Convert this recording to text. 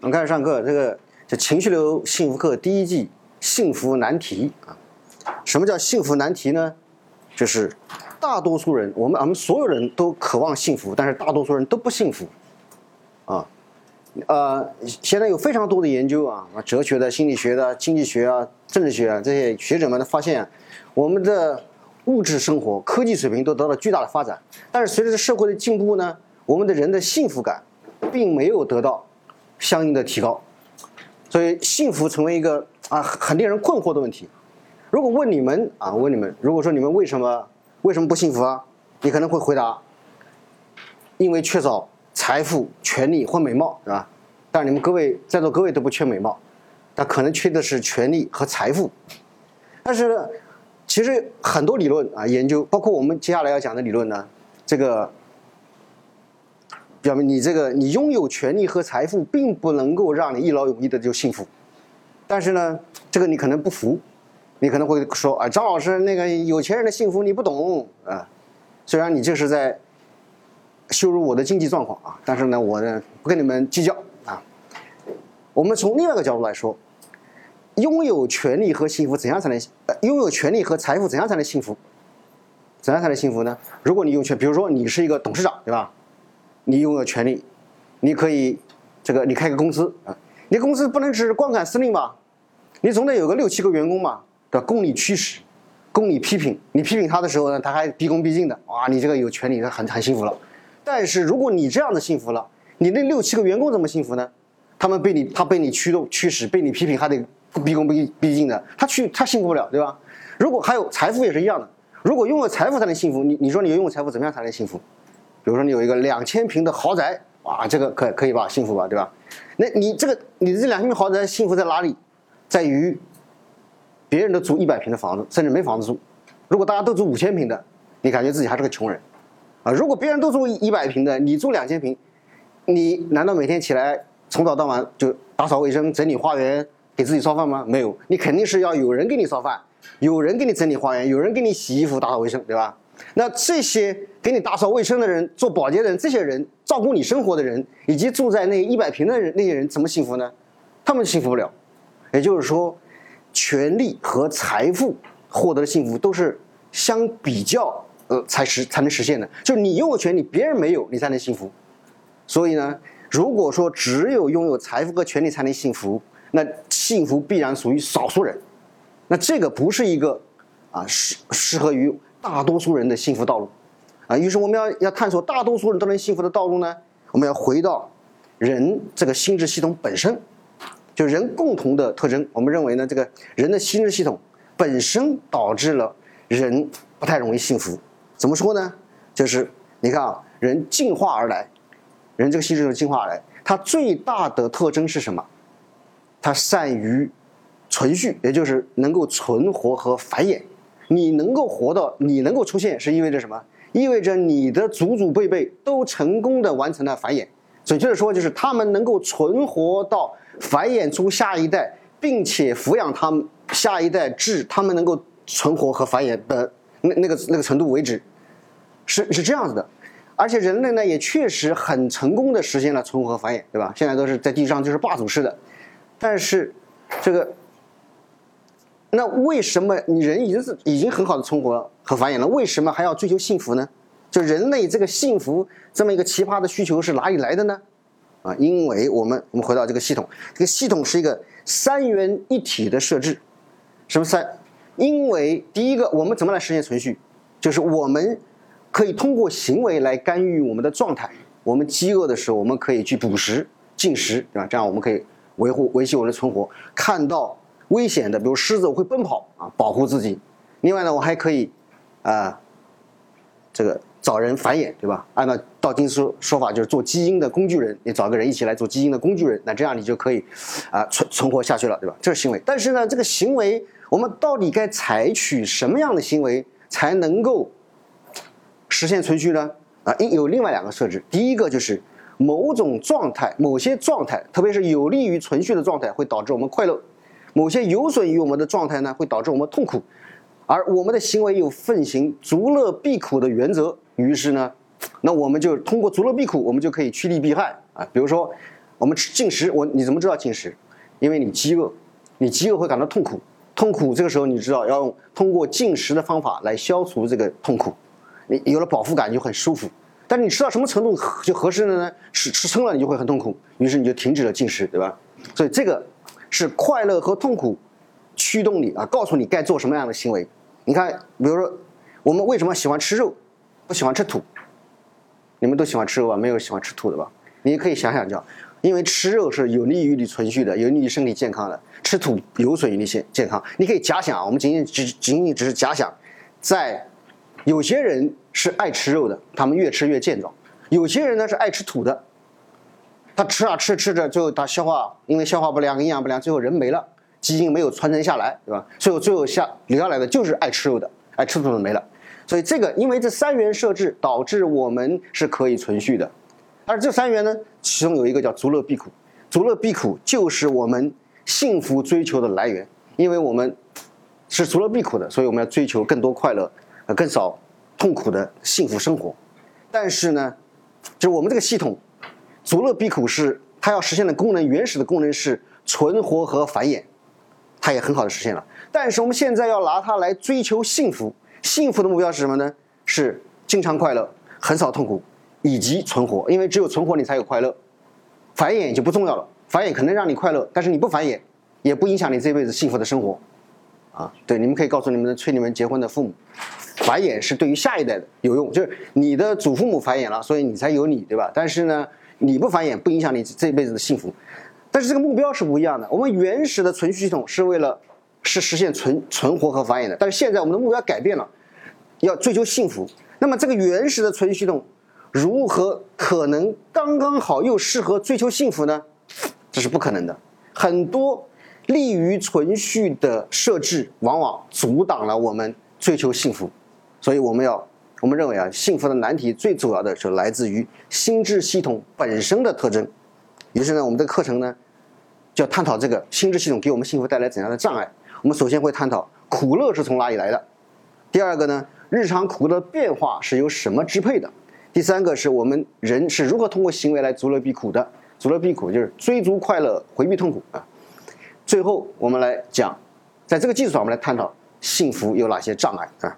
我们开始上课，这个叫情绪流幸福课第一季幸福难题啊。什么叫幸福难题呢？就是大多数人，我们我们所有人都渴望幸福，但是大多数人都不幸福啊。呃，现在有非常多的研究啊，哲学的、心理学的、经济学啊、政治学啊这些学者们发现，我们的物质生活、科技水平都得到巨大的发展，但是随着社会的进步呢，我们的人的幸福感并没有得到。相应的提高，所以幸福成为一个啊很令人困惑的问题。如果问你们啊，问你们，如果说你们为什么为什么不幸福啊？你可能会回答，因为缺少财富、权利或美貌，是吧？但你们各位在座各位都不缺美貌，但可能缺的是权利和财富。但是其实很多理论啊研究，包括我们接下来要讲的理论呢，这个。表明你这个你拥有权利和财富，并不能够让你一劳永逸的就幸福。但是呢，这个你可能不服，你可能会说啊，张老师那个有钱人的幸福你不懂啊。虽然你这是在羞辱我的经济状况啊，但是呢，我呢不跟你们计较啊。我们从另外一个角度来说，拥有权利和幸福怎样才能？拥有权利和财富怎样才能幸福？怎样才能幸福呢？如果你有权，比如说你是一个董事长，对吧？你拥有权利，你可以这个你开个公司啊，你公司不能只是光杆司令吧？你总得有个六七个员工嘛，对吧？供你驱使，供你批评。你批评他的时候呢，他还毕恭毕敬的，哇，你这个有权利，他很很幸福了。但是如果你这样的幸福了，你那六七个员工怎么幸福呢？他们被你他被你驱动驱使，被你批评还得毕恭毕毕敬的，他去他幸福不了，对吧？如果还有财富也是一样的，如果拥有财富才能幸福，你你说你拥有财富怎么样才能幸福？比如说你有一个两千平的豪宅，哇，这个可可以吧，幸福吧，对吧？那你这个你的这两千平豪宅幸福在哪里？在于别人都租一百平的房子，甚至没房子住。如果大家都租五千平的，你感觉自己还是个穷人啊。如果别人都住一百平的，你住两千平，你难道每天起来从早到晚就打扫卫生、整理花园、给自己烧饭吗？没有，你肯定是要有人给你烧饭，有人给你整理花园，有人给你洗衣服、打扫卫生，对吧？那这些给你打扫卫生的人、做保洁的人，这些人照顾你生活的人，以及住在那一百平的人，那些人怎么幸福呢？他们幸福不了。也就是说，权力和财富获得的幸福都是相比较呃才实才能实现的。就是你拥有权利，别人没有，你才能幸福。所以呢，如果说只有拥有财富和权利才能幸福，那幸福必然属于少数人。那这个不是一个啊适适合于。大多数人的幸福道路，啊，于是我们要要探索大多数人都能幸福的道路呢？我们要回到人这个心智系统本身，就人共同的特征。我们认为呢，这个人的心智系统本身导致了人不太容易幸福。怎么说呢？就是你看啊，人进化而来，人这个心智系统进化而来，它最大的特征是什么？它善于存续，也就是能够存活和繁衍。你能够活到，你能够出现，是意味着什么？意味着你的祖祖辈辈都成功的完成了繁衍。准确的说，就是他们能够存活到繁衍出下一代，并且抚养他们下一代至他们能够存活和繁衍的那那个那个程度为止，是是这样子的。而且人类呢，也确实很成功的实现了存活和繁衍，对吧？现在都是在地上就是霸主式的。但是这个。那为什么你人已经是已经很好的存活和繁衍了？为什么还要追求幸福呢？就人类这个幸福这么一个奇葩的需求是哪里来的呢？啊，因为我们我们回到这个系统，这个系统是一个三元一体的设置。什么三？因为第一个，我们怎么来实现存续？就是我们可以通过行为来干预我们的状态。我们饥饿的时候，我们可以去捕食、进食，对吧？这样我们可以维护、维系我的存活。看到。危险的，比如狮子，我会奔跑啊，保护自己。另外呢，我还可以啊，这个找人繁衍，对吧？按照道金说说法，就是做基因的工具人，你找个人一起来做基因的工具人，那这样你就可以啊存存活下去了，对吧？这是行为。但是呢，这个行为我们到底该采取什么样的行为才能够实现存续呢？啊，有另外两个设置。第一个就是某种状态，某些状态，特别是有利于存续的状态，会导致我们快乐。某些有损于我们的状态呢，会导致我们痛苦，而我们的行为又奉行足乐避苦的原则，于是呢，那我们就通过足乐避苦，我们就可以趋利避害啊。比如说，我们吃进食，我你怎么知道进食？因为你饥饿，你饥饿会感到痛苦，痛苦这个时候你知道要用通过进食的方法来消除这个痛苦，你有了饱腹感就很舒服。但是你吃到什么程度就合适了呢？吃吃撑了你就会很痛苦，于是你就停止了进食，对吧？所以这个是快乐和痛苦驱动你啊，告诉你该做什么样的行为。你看，比如说我们为什么喜欢吃肉，不喜欢吃土？你们都喜欢吃肉吧？没有喜欢吃土的吧？你可以想想，叫因为吃肉是有利于你存续的，有利于身体健康的；吃土有损于你健健康。你可以假想啊，我们仅仅只仅仅只是假想，在有些人。是爱吃肉的，他们越吃越健壮。有些人呢是爱吃土的，他吃啊吃吃着，最后他消化因为消化不良、营养不良，最后人没了，基因没有传承下来，对吧？最后最后下留下来的就是爱吃肉的，爱吃土的没了。所以这个因为这三元设置导致我们是可以存续的，而这三元呢，其中有一个叫足乐避苦，足乐避苦就是我们幸福追求的来源，因为我们是足乐避苦的，所以我们要追求更多快乐，呃，更少。痛苦的幸福生活，但是呢，就我们这个系统，足乐避苦是它要实现的功能，原始的功能是存活和繁衍，它也很好的实现了。但是我们现在要拿它来追求幸福，幸福的目标是什么呢？是经常快乐，很少痛苦，以及存活。因为只有存活你才有快乐，繁衍就不重要了。繁衍可能让你快乐，但是你不繁衍，也不影响你这辈子幸福的生活。啊，对，你们可以告诉你们的催你们结婚的父母。繁衍是对于下一代的有用，就是你的祖父母繁衍了，所以你才有你，对吧？但是呢，你不繁衍不影响你这一辈子的幸福，但是这个目标是不一样的。我们原始的存续系统是为了是实现存存活和繁衍的，但是现在我们的目标改变了，要追求幸福。那么这个原始的存续系统如何可能刚刚好又适合追求幸福呢？这是不可能的。很多利于存续的设置往往阻挡了我们追求幸福。所以我们要，我们认为啊，幸福的难题最主要的是来自于心智系统本身的特征。于是呢，我们这个课程呢，就要探讨这个心智系统给我们幸福带来怎样的障碍。我们首先会探讨苦乐是从哪里来的。第二个呢，日常苦乐的变化是由什么支配的？第三个是我们人是如何通过行为来足乐避苦的？足乐避苦就是追逐快乐，回避痛苦啊。最后我们来讲，在这个基础上，我们来探讨幸福有哪些障碍啊？